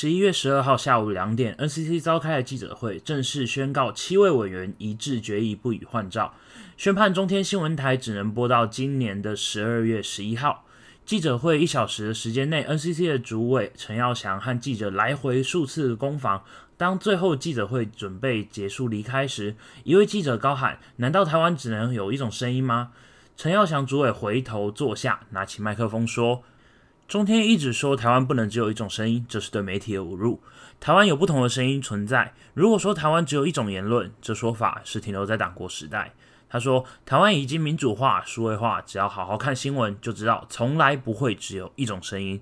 十一月十二号下午两点，NCC 召开了记者会，正式宣告七位委员一致决议不予换照，宣判中天新闻台只能播到今年的十二月十一号。记者会一小时的时间内，NCC 的主委陈耀祥和记者来回数次攻防。当最后记者会准备结束离开时，一位记者高喊：“难道台湾只能有一种声音吗？”陈耀祥主委回头坐下，拿起麦克风说：“中天一直说台湾不能只有一种声音，这是对媒体的侮辱。台湾有不同的声音存在。如果说台湾只有一种言论，这说法是停留在党国时代。”他说：“台湾已经民主化、数位化，只要好好看新闻就知道，从来不会只有一种声音，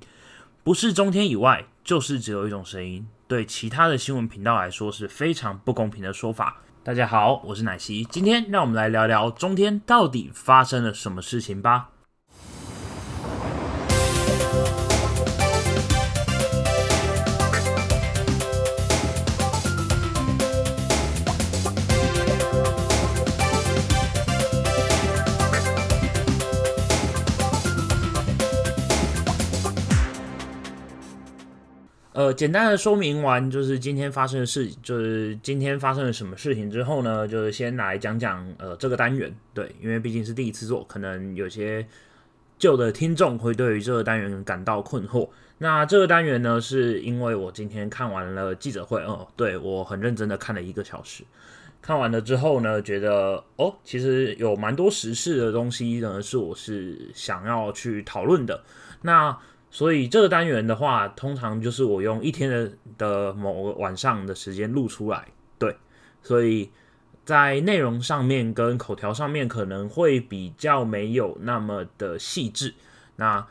不是中天以外，就是只有一种声音。对其他的新闻频道来说是非常不公平的说法。”大家好，我是奶昔，今天让我们来聊聊中天到底发生了什么事情吧。呃，简单的说明完就是今天发生的事，就是今天发生了什么事情之后呢，就是先来讲讲呃这个单元，对，因为毕竟是第一次做，可能有些旧的听众会对于这个单元感到困惑。那这个单元呢，是因为我今天看完了记者会，哦，对我很认真的看了一个小时，看完了之后呢，觉得哦，其实有蛮多时事的东西呢，是我是想要去讨论的。那所以这个单元的话，通常就是我用一天的的某个晚上的时间录出来，对，所以在内容上面跟口条上面可能会比较没有那么的细致，那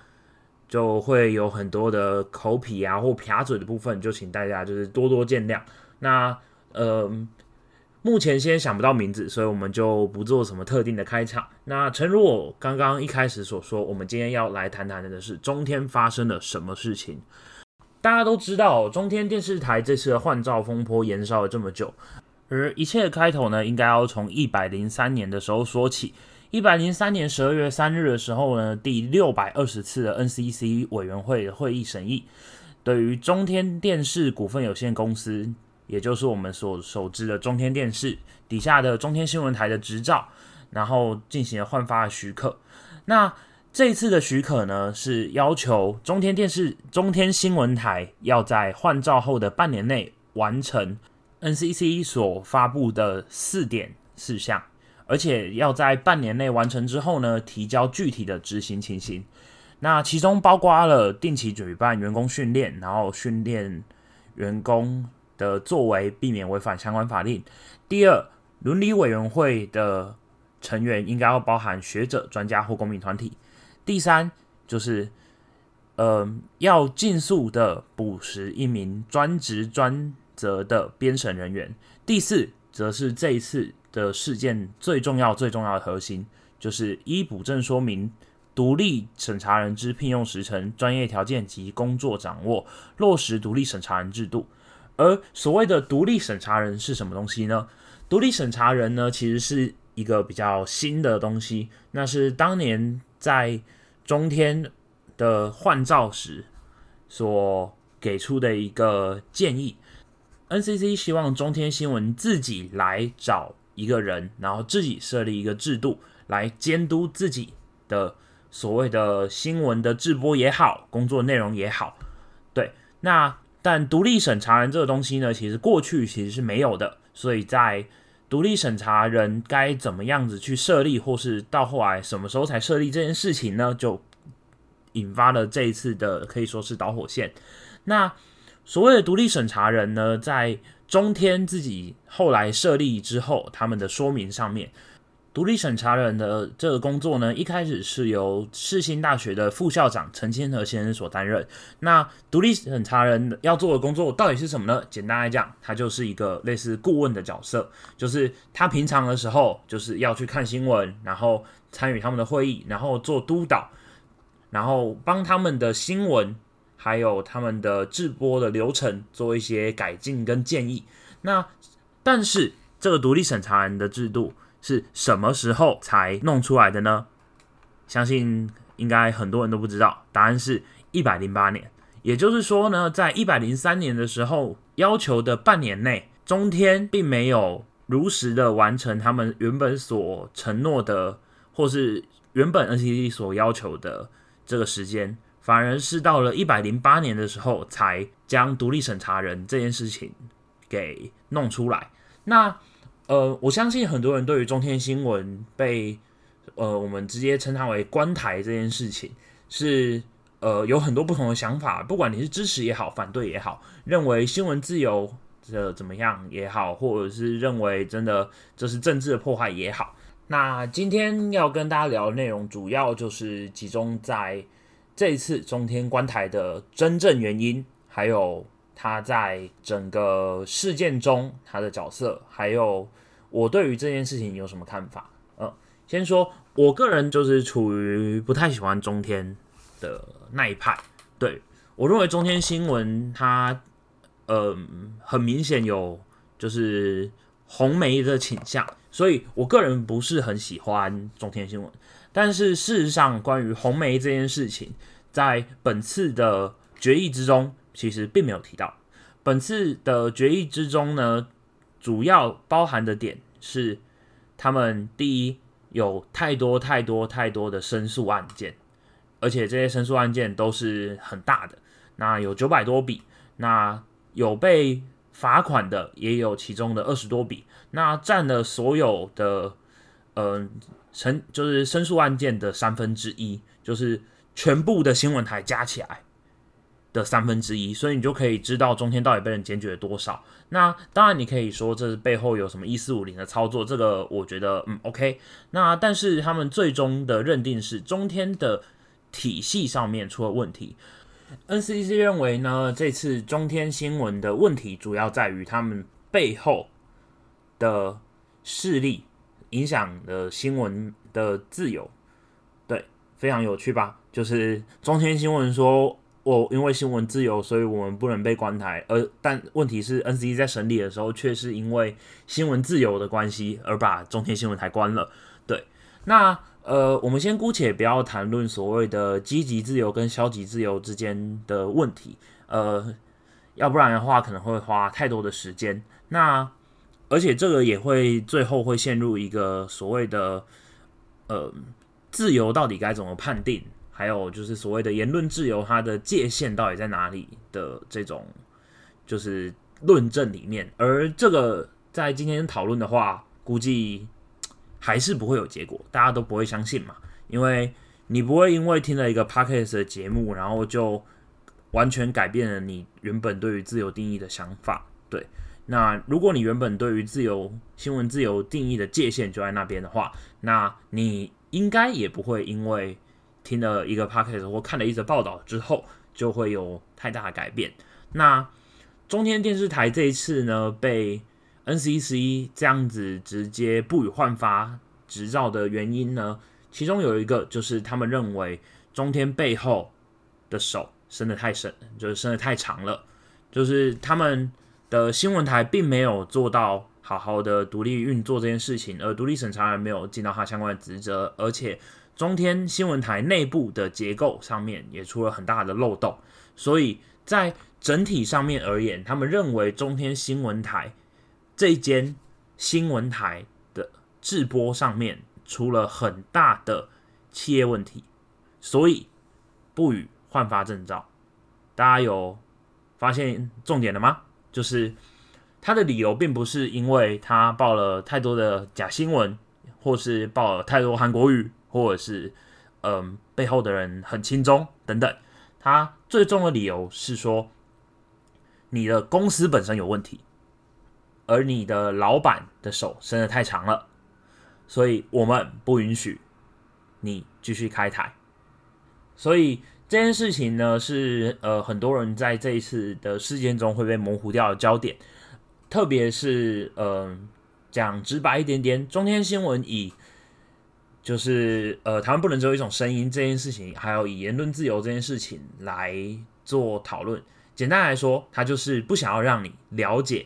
就会有很多的口癖啊或撇嘴的部分，就请大家就是多多见谅。那呃。目前先想不到名字，所以我们就不做什么特定的开场。那诚如我刚刚一开始所说，我们今天要来谈谈的是中天发生了什么事情。大家都知道，中天电视台这次的换照风波延烧了这么久，而一切的开头呢，应该要从一百零三年的时候说起。一百零三年十二月三日的时候呢，第六百二十次的 NCC 委员会会议审议，对于中天电视股份有限公司。也就是我们所熟知的中天电视底下的中天新闻台的执照，然后进行了换发许可。那这次的许可呢，是要求中天电视、中天新闻台要在换照后的半年内完成 NCC 所发布的四点事项，而且要在半年内完成之后呢，提交具体的执行情形。那其中包括了定期举办员工训练，然后训练员工。的作为，避免违反相关法令。第二，伦理委员会的成员应该要包含学者、专家或公民团体。第三，就是呃，要尽速的补实一名专职专责的编审人员。第四，则是这一次的事件最重要、最重要的核心，就是依补正说明，独立审查人之聘用时程、专业条件及工作掌握，落实独立审查人制度。而所谓的独立审查人是什么东西呢？独立审查人呢，其实是一个比较新的东西。那是当年在中天的换照时所给出的一个建议。NCC 希望中天新闻自己来找一个人，然后自己设立一个制度来监督自己的所谓的新闻的制播也好，工作内容也好。对，那。但独立审查人这个东西呢，其实过去其实是没有的，所以在独立审查人该怎么样子去设立，或是到后来什么时候才设立这件事情呢，就引发了这一次的可以说是导火线。那所谓的独立审查人呢，在中天自己后来设立之后，他们的说明上面。独立审查人的这个工作呢，一开始是由世新大学的副校长陈千和先生所担任。那独立审查人要做的工作到底是什么呢？简单来讲，他就是一个类似顾问的角色，就是他平常的时候就是要去看新闻，然后参与他们的会议，然后做督导，然后帮他们的新闻还有他们的制播的流程做一些改进跟建议。那但是这个独立审查人的制度。是什么时候才弄出来的呢？相信应该很多人都不知道，答案是一百零八年。也就是说呢，在一百零三年的时候，要求的半年内，中天并没有如实的完成他们原本所承诺的，或是原本 NCC 所要求的这个时间，反而是到了一百零八年的时候，才将独立审查人这件事情给弄出来。那呃，我相信很多人对于中天新闻被呃我们直接称它为关台这件事情是。呃，有很多不同的想法，不管你是支持也好，反对也好，认为新闻自由的怎么样也好，或者是认为真的这是政治的破坏也好。那今天要跟大家聊的内容，主要就是集中在这一次中天观台的真正原因，还有他在整个事件中他的角色，还有我对于这件事情有什么看法。嗯，先说我个人就是处于不太喜欢中天。的那一派，对我认为中天新闻它，呃，很明显有就是红媒的倾向，所以我个人不是很喜欢中天新闻。但是事实上，关于红媒这件事情，在本次的决议之中，其实并没有提到。本次的决议之中呢，主要包含的点是，他们第一有太多太多太多的申诉案件。而且这些申诉案件都是很大的，那有九百多笔，那有被罚款的也有其中的二十多笔，那占了所有的嗯申就是申诉案件的三分之一，就是全部的新闻台加起来的三分之一，所以你就可以知道中天到底被人检举了多少。那当然你可以说这是背后有什么一四五零的操作，这个我觉得嗯 OK。那但是他们最终的认定是中天的。体系上面出了问题，NCC 认为呢，这次中天新闻的问题主要在于他们背后的势力影响了新闻的自由。对，非常有趣吧？就是中天新闻说，我因为新闻自由，所以我们不能被关台，而但问题是 NCC 在审理的时候，却是因为新闻自由的关系而把中天新闻台关了。对，那。呃，我们先姑且不要谈论所谓的积极自由跟消极自由之间的问题，呃，要不然的话可能会花太多的时间。那而且这个也会最后会陷入一个所谓的呃自由到底该怎么判定，还有就是所谓的言论自由它的界限到底在哪里的这种就是论证里面。而这个在今天讨论的话，估计。还是不会有结果，大家都不会相信嘛，因为你不会因为听了一个 podcast 的节目，然后就完全改变了你原本对于自由定义的想法。对，那如果你原本对于自由新闻自由定义的界限就在那边的话，那你应该也不会因为听了一个 podcast 或看了一则报道之后，就会有太大的改变。那中天电视台这一次呢，被 NCC 这样子直接不予换发执照的原因呢？其中有一个就是他们认为中天背后的手伸得太深，就是伸得太长了，就是他们的新闻台并没有做到好好的独立运作这件事情，而独立审查人没有尽到他相关的职责，而且中天新闻台内部的结构上面也出了很大的漏洞，所以在整体上面而言，他们认为中天新闻台。这间新闻台的制播上面出了很大的企业问题，所以不予换发证照。大家有发现重点了吗？就是他的理由并不是因为他报了太多的假新闻，或是报了太多韩国语，或者是嗯背后的人很轻松等等。他最终的理由是说，你的公司本身有问题。而你的老板的手伸得太长了，所以我们不允许你继续开台。所以这件事情呢，是呃很多人在这一次的事件中会被模糊掉的焦点。特别是呃讲直白一点点，中天新闻以就是呃台湾不能只有一种声音这件事情，还有以言论自由这件事情来做讨论。简单来说，他就是不想要让你了解。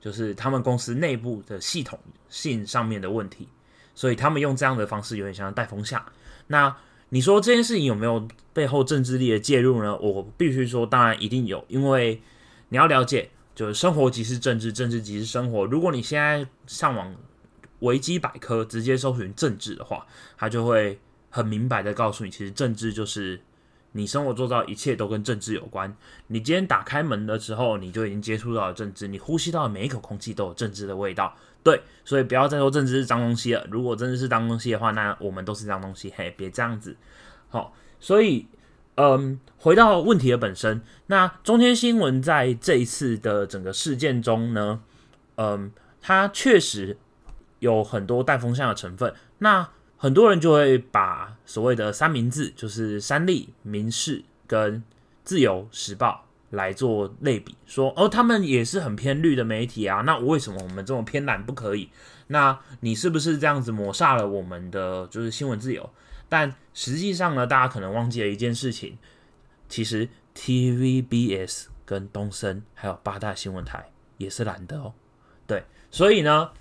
就是他们公司内部的系统性上面的问题，所以他们用这样的方式有点像带风向。那你说这件事情有没有背后政治力的介入呢？我必须说，当然一定有，因为你要了解，就是生活即是政治，政治即是生活。如果你现在上网维基百科直接搜寻政治的话，它就会很明白的告诉你，其实政治就是你生活做到一切都跟政治有关。你今天打开门的时候，你就已经接触到了政治，你呼吸到的每一口空气都有政治的味道。对，所以不要再说政治是脏东西了。如果真的是脏东西的话，那我们都是脏东西。嘿，别这样子。好，所以，嗯，回到问题的本身，那中天新闻在这一次的整个事件中呢，嗯，它确实有很多带风向的成分。那很多人就会把所谓的三明治，就是三立、民视跟自由时报。来做类比，说哦，他们也是很偏绿的媒体啊，那为什么我们这种偏蓝不可以？那你是不是这样子抹杀了我们的就是新闻自由？但实际上呢，大家可能忘记了一件事情，其实 TVBS 跟东森还有八大新闻台也是蓝的哦。对，所以呢，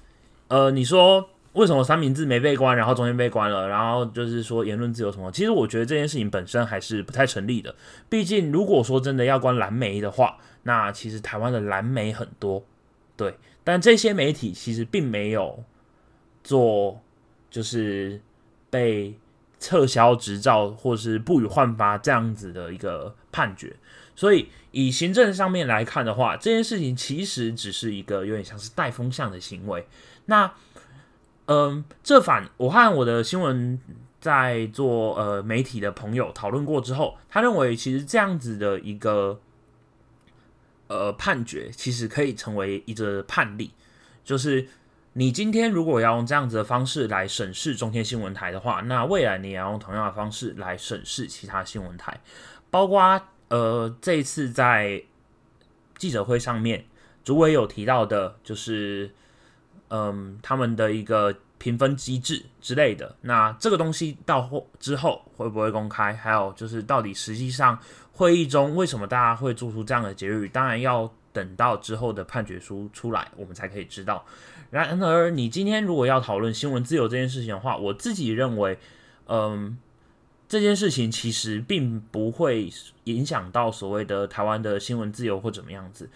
呃，你说。为什么三明治没被关，然后中间被关了？然后就是说言论自由什么？其实我觉得这件事情本身还是不太成立的。毕竟如果说真的要关蓝媒的话，那其实台湾的蓝媒很多，对。但这些媒体其实并没有做，就是被撤销执照或是不予换发这样子的一个判决。所以以行政上面来看的话，这件事情其实只是一个有点像是带风向的行为。那嗯，这反我和我的新闻在做呃媒体的朋友讨论过之后，他认为其实这样子的一个呃判决，其实可以成为一个判例，就是你今天如果要用这样子的方式来审视中天新闻台的话，那未来你也要用同样的方式来审视其他新闻台，包括呃这一次在记者会上面，主委有提到的，就是。嗯，他们的一个评分机制之类的，那这个东西到后之后会不会公开？还有就是到底实际上会议中为什么大家会做出这样的结语？当然要等到之后的判决书出来，我们才可以知道。然而，你今天如果要讨论新闻自由这件事情的话，我自己认为，嗯，这件事情其实并不会影响到所谓的台湾的新闻自由或怎么样子。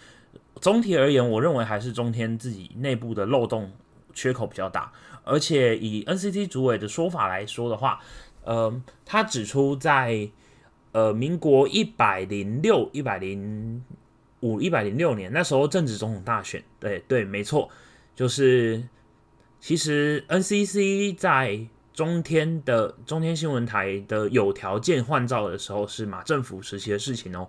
总体而言，我认为还是中天自己内部的漏洞缺口比较大，而且以 NCT 主委的说法来说的话，呃，他指出在呃民国一百零六、一百零五、一百零六年那时候正值总统大选，对对，没错，就是其实 NCC 在中天的中天新闻台的有条件换照的时候是马政府时期的事情哦，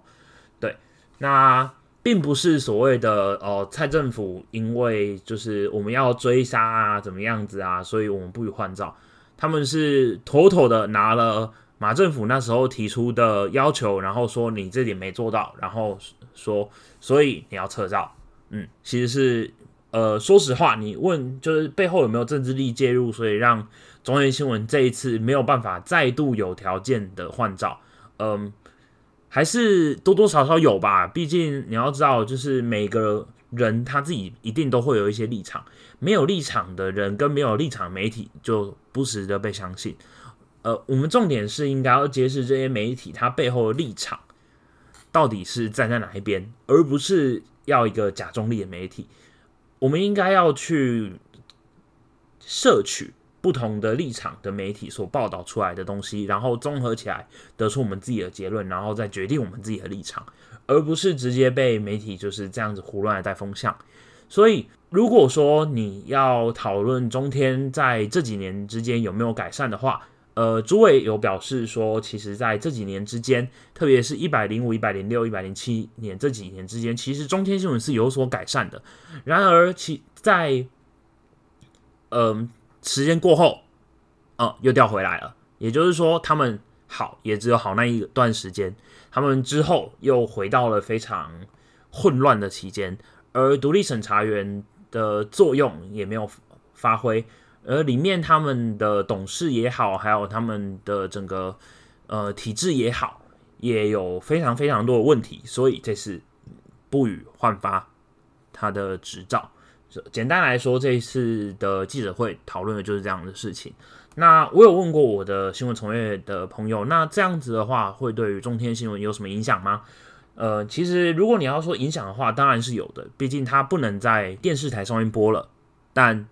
对，那。并不是所谓的哦，蔡政府因为就是我们要追杀啊，怎么样子啊，所以我们不予换照。他们是妥妥的拿了马政府那时候提出的要求，然后说你这点没做到，然后说所以你要撤照。嗯，其实是呃，说实话，你问就是背后有没有政治力介入，所以让中原新闻这一次没有办法再度有条件的换照。嗯。还是多多少少有吧，毕竟你要知道，就是每个人他自己一定都会有一些立场，没有立场的人跟没有立场媒体就不值得被相信。呃，我们重点是应该要揭示这些媒体它背后的立场到底是站在哪一边，而不是要一个假中立的媒体。我们应该要去摄取。不同的立场的媒体所报道出来的东西，然后综合起来得出我们自己的结论，然后再决定我们自己的立场，而不是直接被媒体就是这样子胡乱的带风向。所以，如果说你要讨论中天在这几年之间有没有改善的话，呃，朱伟有表示说，其实在这几年之间，特别是一百零五、一百零六、一百零七年这几年之间，其实中天新闻是有所改善的。然而，其在嗯。时间过后，哦，又调回来了。也就是说，他们好也只有好那一段时间，他们之后又回到了非常混乱的期间，而独立审查员的作用也没有发挥，而里面他们的董事也好，还有他们的整个呃体制也好，也有非常非常多的问题，所以这是不予换发他的执照。简单来说，这一次的记者会讨论的就是这样的事情。那我有问过我的新闻从业的朋友，那这样子的话，会对于中天新闻有什么影响吗？呃，其实如果你要说影响的话，当然是有的，毕竟它不能在电视台上面播了。但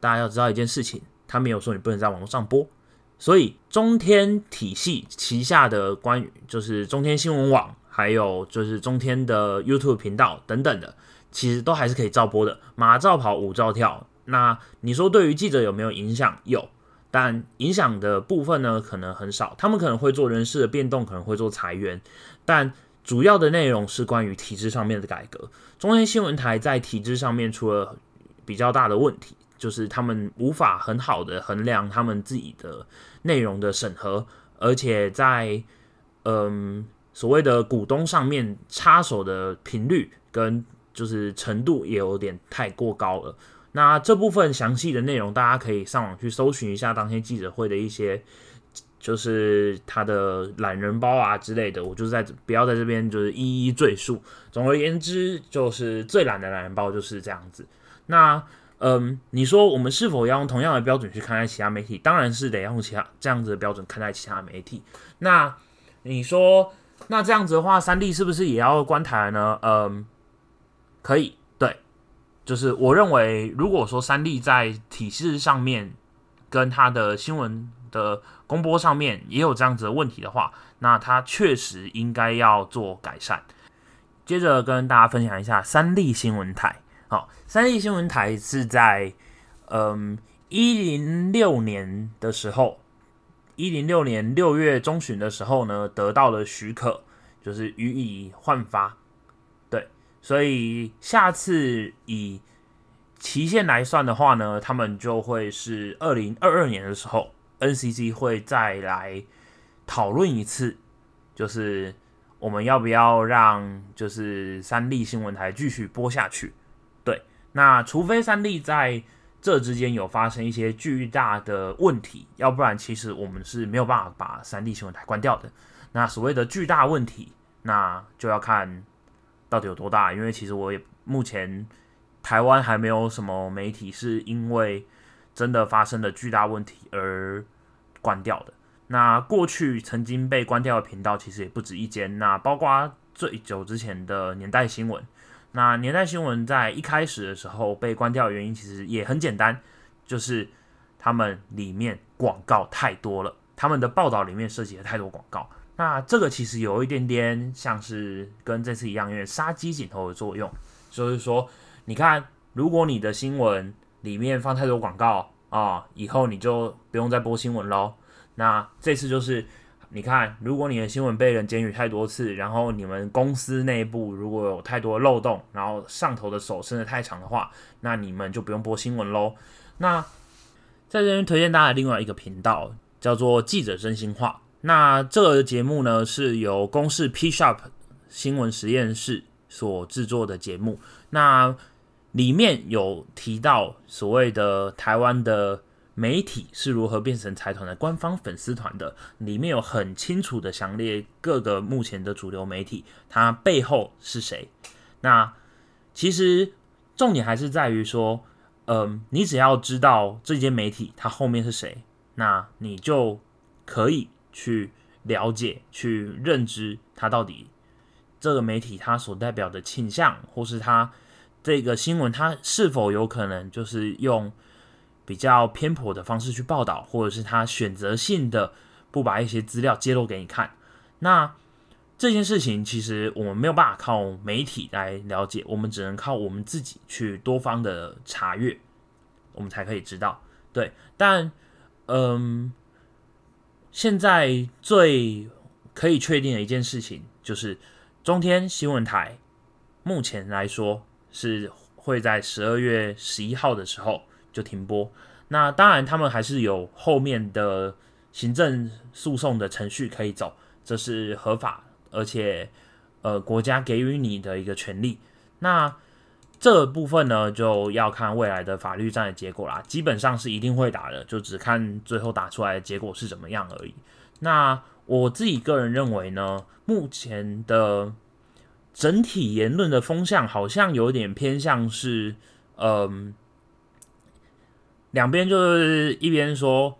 大家要知道一件事情，它没有说你不能在网络上播，所以中天体系旗下的关于就是中天新闻网，还有就是中天的 YouTube 频道等等的。其实都还是可以照播的，马照跑，舞照跳。那你说对于记者有没有影响？有，但影响的部分呢，可能很少。他们可能会做人事的变动，可能会做裁员，但主要的内容是关于体制上面的改革。中天新闻台在体制上面出了比较大的问题，就是他们无法很好的衡量他们自己的内容的审核，而且在嗯所谓的股东上面插手的频率跟。就是程度也有点太过高了。那这部分详细的内容，大家可以上网去搜寻一下当天记者会的一些，就是他的懒人包啊之类的。我就是在不要在这边就是一一赘述。总而言之，就是最懒的懒人包就是这样子。那嗯，你说我们是否要用同样的标准去看待其他媒体？当然是得用其他这样子的标准看待其他媒体。那你说，那这样子的话，三立是不是也要关台呢？嗯。可以，对，就是我认为，如果说三立在体制上面跟他的新闻的公播上面也有这样子的问题的话，那他确实应该要做改善。接着跟大家分享一下三立新闻台。好，三立新闻台是在嗯一零六年的时候，一零六年六月中旬的时候呢，得到了许可，就是予以换发。所以下次以期限来算的话呢，他们就会是二零二二年的时候，NCC 会再来讨论一次，就是我们要不要让就是三立新闻台继续播下去？对，那除非三立在这之间有发生一些巨大的问题，要不然其实我们是没有办法把三立新闻台关掉的。那所谓的巨大问题，那就要看。到底有多大？因为其实我也目前台湾还没有什么媒体是因为真的发生了巨大问题而关掉的。那过去曾经被关掉的频道其实也不止一间。那包括最久之前的年代新闻，那年代新闻在一开始的时候被关掉的原因其实也很简单，就是他们里面广告太多了，他们的报道里面涉及了太多广告。那这个其实有一点点像是跟这次一样，因为杀鸡儆猴的作用，就是说，你看，如果你的新闻里面放太多广告啊，以后你就不用再播新闻喽。那这次就是，你看，如果你的新闻被人检举太多次，然后你们公司内部如果有太多漏洞，然后上头的手伸得太长的话，那你们就不用播新闻喽。那在这边推荐大家另外一个频道，叫做记者真心话。那这个节目呢，是由公视 P Shop 新闻实验室所制作的节目。那里面有提到所谓的台湾的媒体是如何变成财团的官方粉丝团的，里面有很清楚的详列各个目前的主流媒体，它背后是谁。那其实重点还是在于说，嗯，你只要知道这间媒体它后面是谁，那你就可以。去了解、去认知它到底这个媒体它所代表的倾向，或是它这个新闻它是否有可能就是用比较偏颇的方式去报道，或者是它选择性的不把一些资料揭露给你看。那这件事情其实我们没有办法靠媒体来了解，我们只能靠我们自己去多方的查阅，我们才可以知道。对，但嗯。现在最可以确定的一件事情，就是中天新闻台目前来说是会在十二月十一号的时候就停播。那当然，他们还是有后面的行政诉讼的程序可以走，这是合法，而且呃国家给予你的一个权利。那这部分呢，就要看未来的法律战的结果啦。基本上是一定会打的，就只看最后打出来的结果是怎么样而已。那我自己个人认为呢，目前的整体言论的风向好像有点偏向是，嗯，两边就是一边说，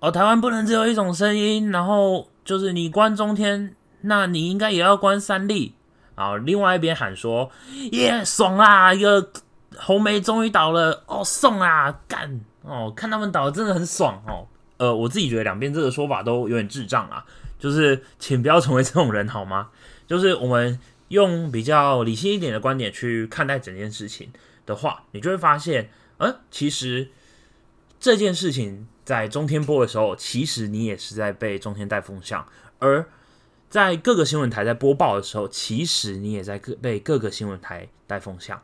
哦，台湾不能只有一种声音，然后就是你关中天，那你应该也要关三立，然后另外一边喊说，耶，爽啦，一个红梅终于倒了，哦，送啊，干，哦，看他们倒真的很爽哦，呃，我自己觉得两边这个说法都有点智障啊，就是请不要成为这种人好吗？就是我们用比较理性一点的观点去看待整件事情的话，你就会发现，嗯，其实。这件事情在中天播的时候，其实你也是在被中天带风向；而在各个新闻台在播报的时候，其实你也在各被各个新闻台带风向。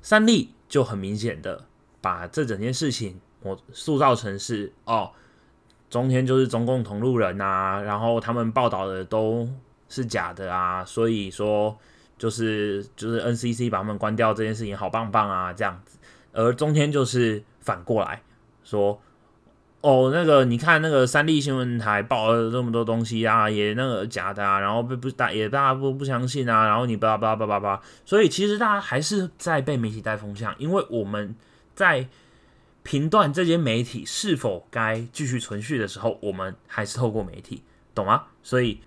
三立就很明显的把这整件事情我塑造成是哦，中天就是中共同路人啊，然后他们报道的都是假的啊，所以说就是就是 NCC 把他们关掉这件事情好棒棒啊，这样子。而中天就是。反过来说，哦，那个你看那个三立新闻台报了这么多东西啊，也那个假的啊，然后不不大也大家不不相信啊，然后你叭叭叭叭叭，所以其实大家还是在被媒体带风向，因为我们在评断这些媒体是否该继续存续的时候，我们还是透过媒体，懂吗？所以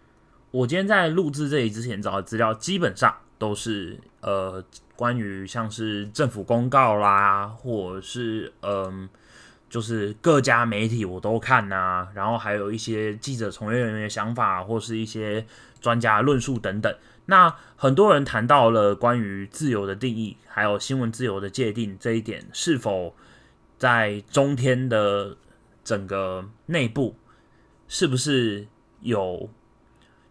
我今天在录制这里之前找的资料，基本上都是呃。关于像是政府公告啦，或者是嗯，就是各家媒体我都看呐，然后还有一些记者从业人员的想法，或是一些专家论述等等。那很多人谈到了关于自由的定义，还有新闻自由的界定这一点，是否在中天的整个内部，是不是有？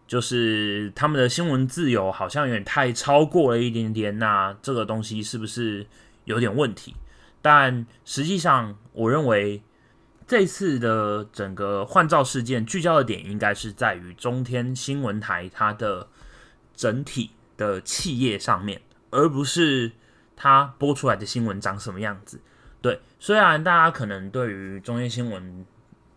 就是他们的新闻自由好像有点太超过了一点点，那这个东西是不是有点问题？但实际上，我认为这次的整个换照事件聚焦的点应该是在于中天新闻台它的整体的企业上面，而不是它播出来的新闻长什么样子。对，虽然大家可能对于中天新闻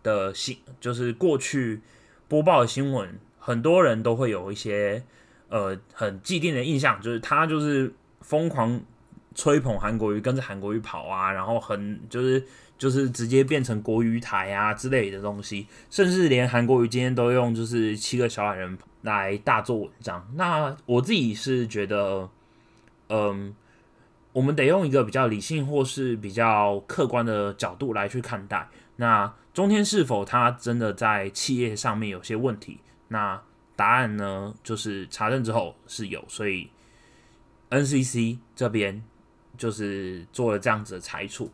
的新，就是过去播报的新闻。很多人都会有一些呃很既定的印象，就是他就是疯狂吹捧韩国瑜，跟着韩国瑜跑啊，然后很就是就是直接变成国语台啊之类的东西，甚至连韩国瑜今天都用就是七个小矮人来大做文章。那我自己是觉得，嗯，我们得用一个比较理性或是比较客观的角度来去看待。那中天是否他真的在企业上面有些问题？那答案呢？就是查证之后是有，所以 NCC 这边就是做了这样子的裁处。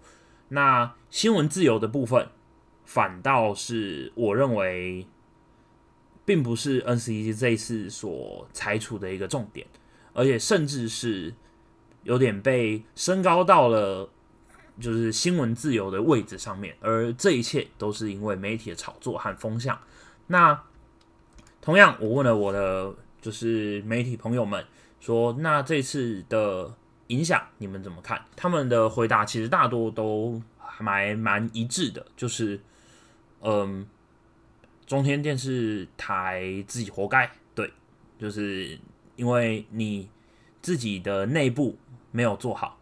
那新闻自由的部分，反倒是我认为，并不是 NCC 这一次所裁处的一个重点，而且甚至是有点被升高到了就是新闻自由的位置上面。而这一切都是因为媒体的炒作和风向。那同样，我问了我的就是媒体朋友们说，那这次的影响你们怎么看？他们的回答其实大多都还蛮蛮一致的，就是嗯，中天电视台自己活该，对，就是因为你自己的内部没有做好，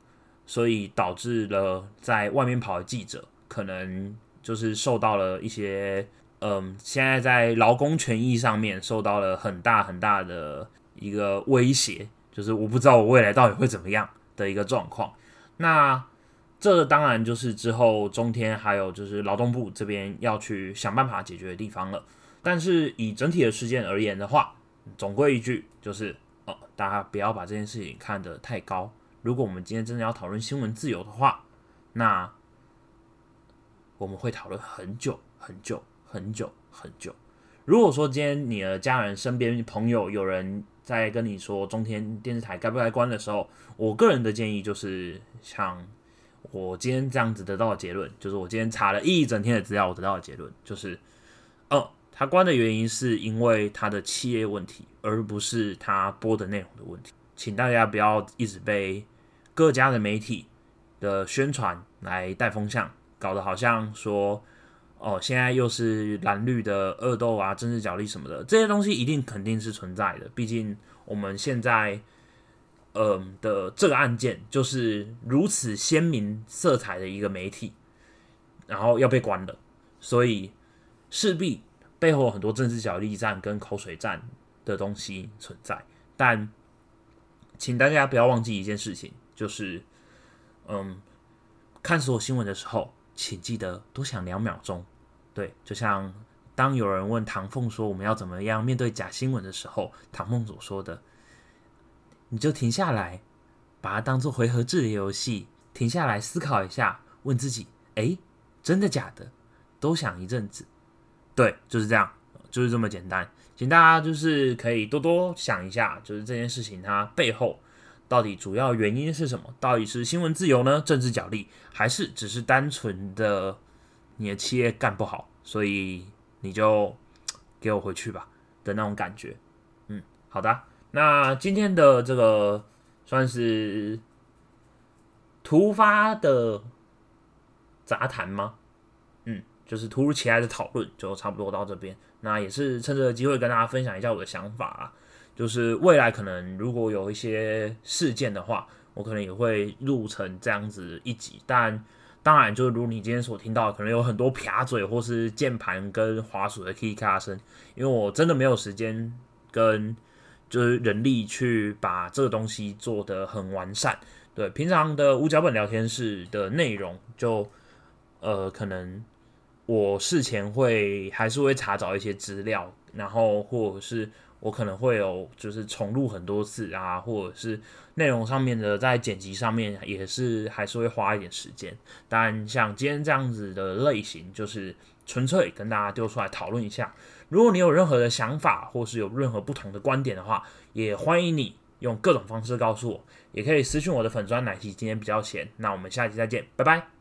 所以导致了在外面跑的记者可能就是受到了一些。嗯，现在在劳工权益上面受到了很大很大的一个威胁，就是我不知道我未来到底会怎么样的一个状况。那这当然就是之后中天还有就是劳动部这边要去想办法解决的地方了。但是以整体的事件而言的话，总归一句就是哦，大家不要把这件事情看得太高。如果我们今天真的要讨论新闻自由的话，那我们会讨论很久很久。很久很久。如果说今天你的家人、身边朋友有人在跟你说中天电视台该不该关的时候，我个人的建议就是，像我今天这样子得到的结论，就是我今天查了一整天的资料，我得到的结论就是，哦，他关的原因是因为他的企业问题，而不是他播的内容的问题。请大家不要一直被各家的媒体的宣传来带风向，搞得好像说。哦，现在又是蓝绿的恶斗啊，政治角力什么的，这些东西一定肯定是存在的。毕竟我们现在嗯的这个案件就是如此鲜明色彩的一个媒体，然后要被关了，所以势必背后很多政治角力战跟口水战的东西存在。但请大家不要忘记一件事情，就是嗯，看所有新闻的时候，请记得多想两秒钟。对，就像当有人问唐凤说我们要怎么样面对假新闻的时候，唐凤所说的，你就停下来，把它当做回合制的游戏，停下来思考一下，问自己：哎，真的假的？多想一阵子。对，就是这样，就是这么简单。请大家就是可以多多想一下，就是这件事情它背后到底主要原因是什么？到底是新闻自由呢？政治角力，还是只是单纯的？你的企业干不好，所以你就给我回去吧的那种感觉。嗯，好的。那今天的这个算是突发的杂谈吗？嗯，就是突如其来的讨论，就差不多到这边。那也是趁这个机会跟大家分享一下我的想法啊。就是未来可能如果有一些事件的话，我可能也会录成这样子一集，但。当然，就是如你今天所听到，可能有很多撇嘴或是键盘跟滑鼠的 key 咔声，因为我真的没有时间跟就是人力去把这个东西做得很完善。对，平常的无脚本聊天室的内容，就呃，可能我事前会还是会查找一些资料，然后或者是。我可能会有就是重录很多次啊，或者是内容上面的在剪辑上面也是还是会花一点时间。但像今天这样子的类型，就是纯粹跟大家丢出来讨论一下。如果你有任何的想法，或是有任何不同的观点的话，也欢迎你用各种方式告诉我，也可以私信我的粉砖奶昔今天比较闲。那我们下期再见，拜拜。